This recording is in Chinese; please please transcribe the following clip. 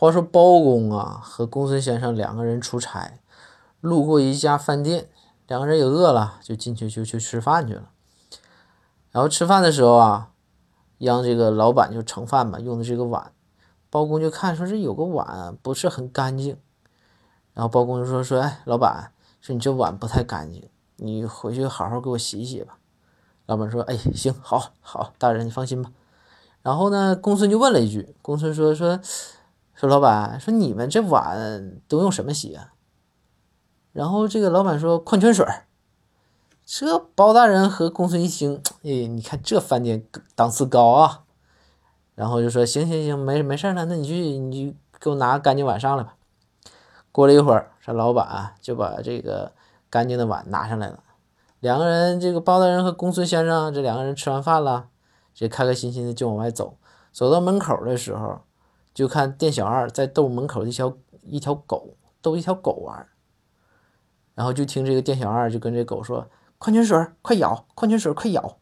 话说包公啊和公孙先生两个人出差，路过一家饭店，两个人也饿了，就进去就去吃饭去了。然后吃饭的时候啊，让这个老板就盛饭嘛，用的这个碗，包公就看说这有个碗不是很干净，然后包公就说说哎，老板，说你这碗不太干净，你回去好好给我洗洗吧。老板说哎，行，好，好，大人你放心吧。然后呢，公孙就问了一句，公孙说说。说老板说你们这碗都用什么洗啊？然后这个老板说矿泉水这包大人和公孙一听，哎，你看这饭店档次高啊。然后就说行行行，没没事了，那你去你去给我拿个干净碗上来吧。过了一会儿，这老板就把这个干净的碗拿上来了。两个人，这个包大人和公孙先生这两个人吃完饭了，这开开心心的就往外走。走到门口的时候。就看店小二在逗门口一条一条狗，逗一条狗玩然后就听这个店小二就跟这狗说：“矿泉水快咬，矿泉水快咬。”